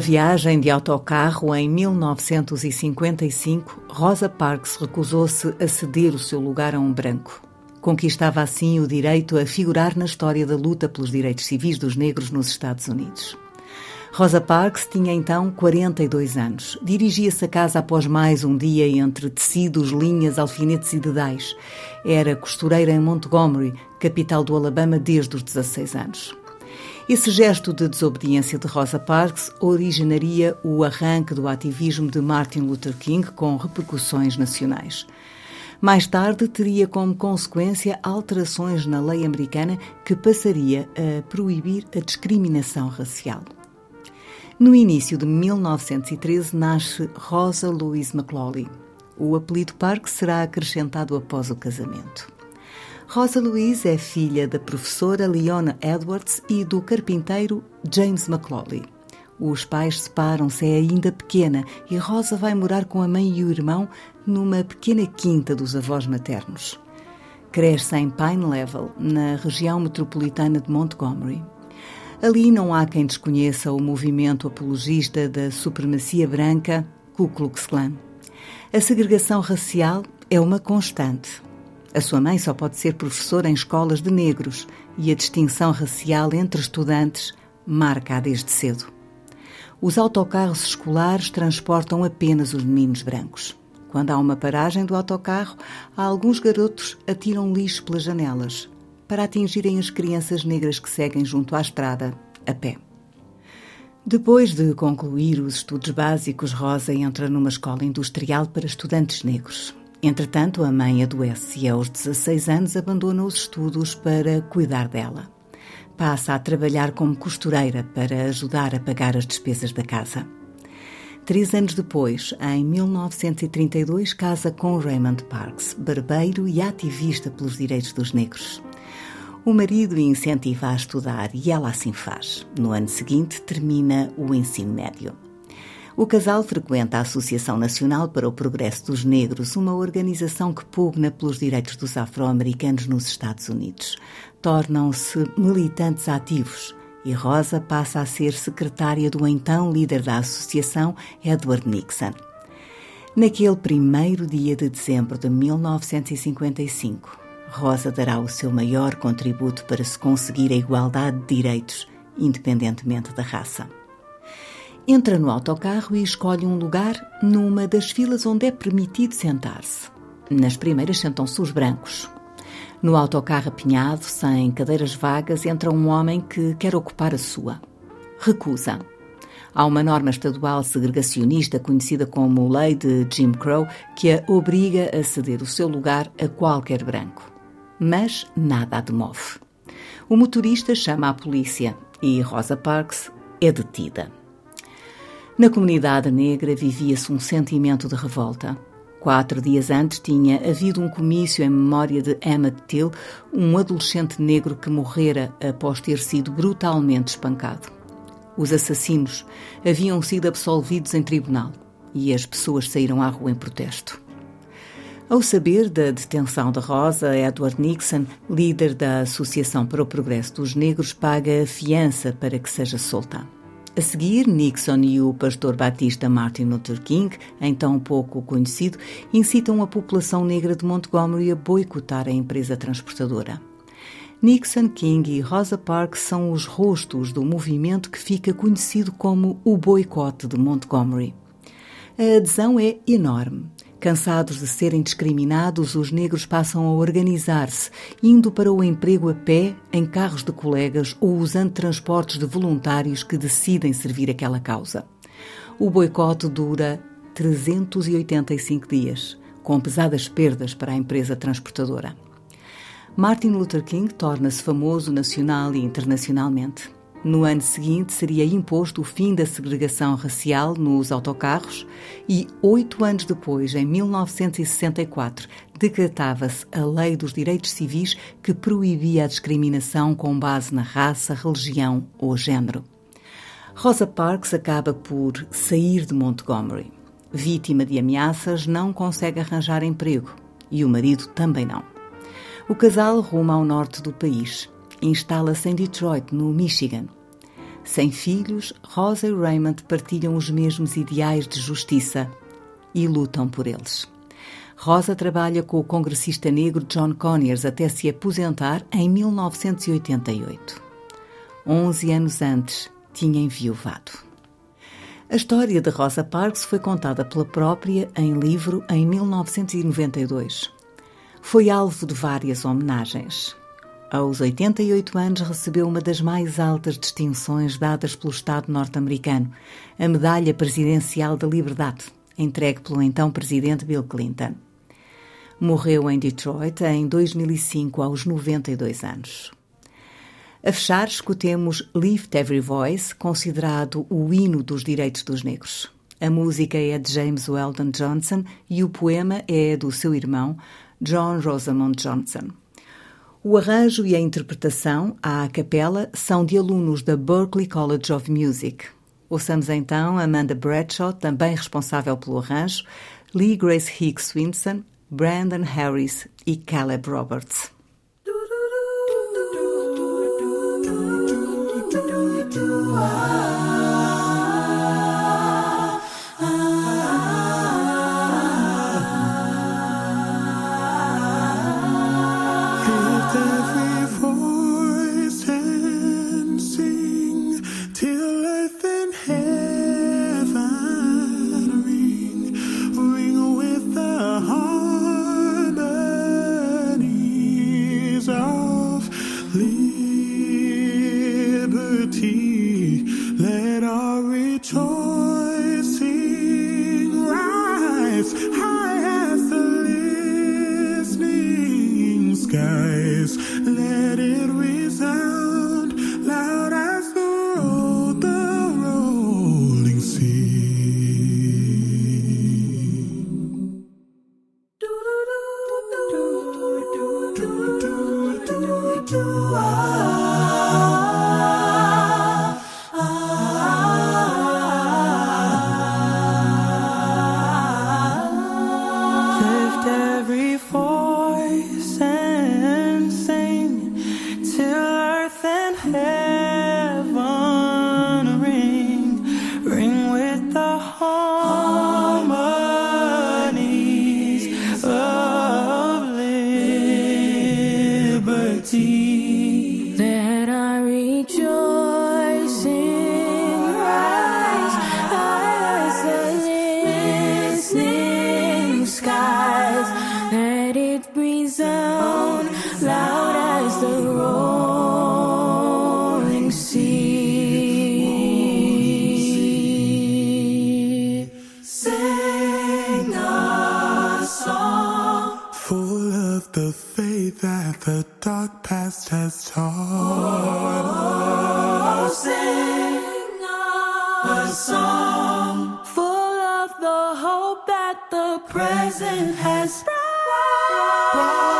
Numa viagem de autocarro em 1955, Rosa Parks recusou-se a ceder o seu lugar a um branco. Conquistava assim o direito a figurar na história da luta pelos direitos civis dos negros nos Estados Unidos. Rosa Parks tinha então 42 anos. Dirigia-se a casa após mais um dia entre tecidos, linhas, alfinetes e dedais. Era costureira em Montgomery, capital do Alabama, desde os 16 anos. Esse gesto de desobediência de Rosa Parks originaria o arranque do ativismo de Martin Luther King com repercussões nacionais. Mais tarde, teria como consequência alterações na lei americana que passaria a proibir a discriminação racial. No início de 1913 nasce Rosa Louise McLaughlin. O apelido Parks será acrescentado após o casamento. Rosa Louise é filha da professora Leona Edwards e do carpinteiro James McClawley. Os pais separam-se ainda pequena e Rosa vai morar com a mãe e o irmão numa pequena quinta dos avós maternos. Cresce em Pine Level, na região metropolitana de Montgomery. Ali não há quem desconheça o movimento apologista da supremacia branca Ku Klux Klan. A segregação racial é uma constante. A sua mãe só pode ser professora em escolas de negros e a distinção racial entre estudantes marca-a desde cedo. Os autocarros escolares transportam apenas os meninos brancos. Quando há uma paragem do autocarro, alguns garotos atiram lixo pelas janelas para atingirem as crianças negras que seguem junto à estrada, a pé. Depois de concluir os estudos básicos, Rosa entra numa escola industrial para estudantes negros. Entretanto, a mãe adoece e aos 16 anos abandona os estudos para cuidar dela. Passa a trabalhar como costureira para ajudar a pagar as despesas da casa. Três anos depois, em 1932, casa com Raymond Parks, barbeiro e ativista pelos direitos dos negros. O marido incentiva a estudar e ela assim faz. No ano seguinte, termina o ensino médio. O casal frequenta a Associação Nacional para o Progresso dos Negros, uma organização que pugna pelos direitos dos afro-americanos nos Estados Unidos. Tornam-se militantes ativos e Rosa passa a ser secretária do então líder da associação, Edward Nixon. Naquele primeiro dia de dezembro de 1955, Rosa dará o seu maior contributo para se conseguir a igualdade de direitos, independentemente da raça. Entra no autocarro e escolhe um lugar numa das filas onde é permitido sentar-se. Nas primeiras sentam-se os brancos. No autocarro apinhado, sem cadeiras vagas, entra um homem que quer ocupar a sua. Recusa. Há uma norma estadual segregacionista conhecida como Lei de Jim Crow que a obriga a ceder o seu lugar a qualquer branco. Mas nada a demove. O motorista chama a polícia e Rosa Parks é detida. Na comunidade negra vivia-se um sentimento de revolta. Quatro dias antes tinha havido um comício em memória de Emmett Till, um adolescente negro que morrera após ter sido brutalmente espancado. Os assassinos haviam sido absolvidos em tribunal e as pessoas saíram à rua em protesto. Ao saber da detenção de Rosa, Edward Nixon, líder da Associação para o Progresso dos Negros, paga a fiança para que seja solta. A seguir, Nixon e o pastor batista Martin Luther King, então pouco conhecido, incitam a população negra de Montgomery a boicotar a empresa transportadora. Nixon, King e Rosa Parks são os rostos do movimento que fica conhecido como o boicote de Montgomery. A adesão é enorme. Cansados de serem discriminados, os negros passam a organizar-se, indo para o emprego a pé, em carros de colegas ou usando transportes de voluntários que decidem servir aquela causa. O boicote dura 385 dias, com pesadas perdas para a empresa transportadora. Martin Luther King torna-se famoso nacional e internacionalmente. No ano seguinte, seria imposto o fim da segregação racial nos autocarros e, oito anos depois, em 1964, decretava-se a Lei dos Direitos Civis que proibia a discriminação com base na raça, religião ou género. Rosa Parks acaba por sair de Montgomery. Vítima de ameaças, não consegue arranjar emprego e o marido também não. O casal ruma ao norte do país. Instala-se em Detroit, no Michigan. Sem filhos, Rosa e Raymond partilham os mesmos ideais de justiça e lutam por eles. Rosa trabalha com o congressista negro John Conyers até se aposentar em 1988. Onze anos antes, tinha enviuvado. A história de Rosa Parks foi contada pela própria em livro em 1992. Foi alvo de várias homenagens. Aos 88 anos recebeu uma das mais altas distinções dadas pelo Estado norte-americano, a Medalha Presidencial da Liberdade, entregue pelo então presidente Bill Clinton. Morreu em Detroit em 2005 aos 92 anos. A fechar, escutemos Lift Every Voice, considerado o hino dos direitos dos negros. A música é de James Weldon Johnson e o poema é do seu irmão, John Rosamond Johnson. O arranjo e a interpretação, à capela, são de alunos da Berklee College of Music. Ouçamos então Amanda Bradshaw, também responsável pelo arranjo, Lee Grace Hicks Swinson, Brandon Harris e Caleb Roberts. skies. Let it resound. of the faith that the dark past has taught oh, us. Sing a song full of the hope that the present has brought.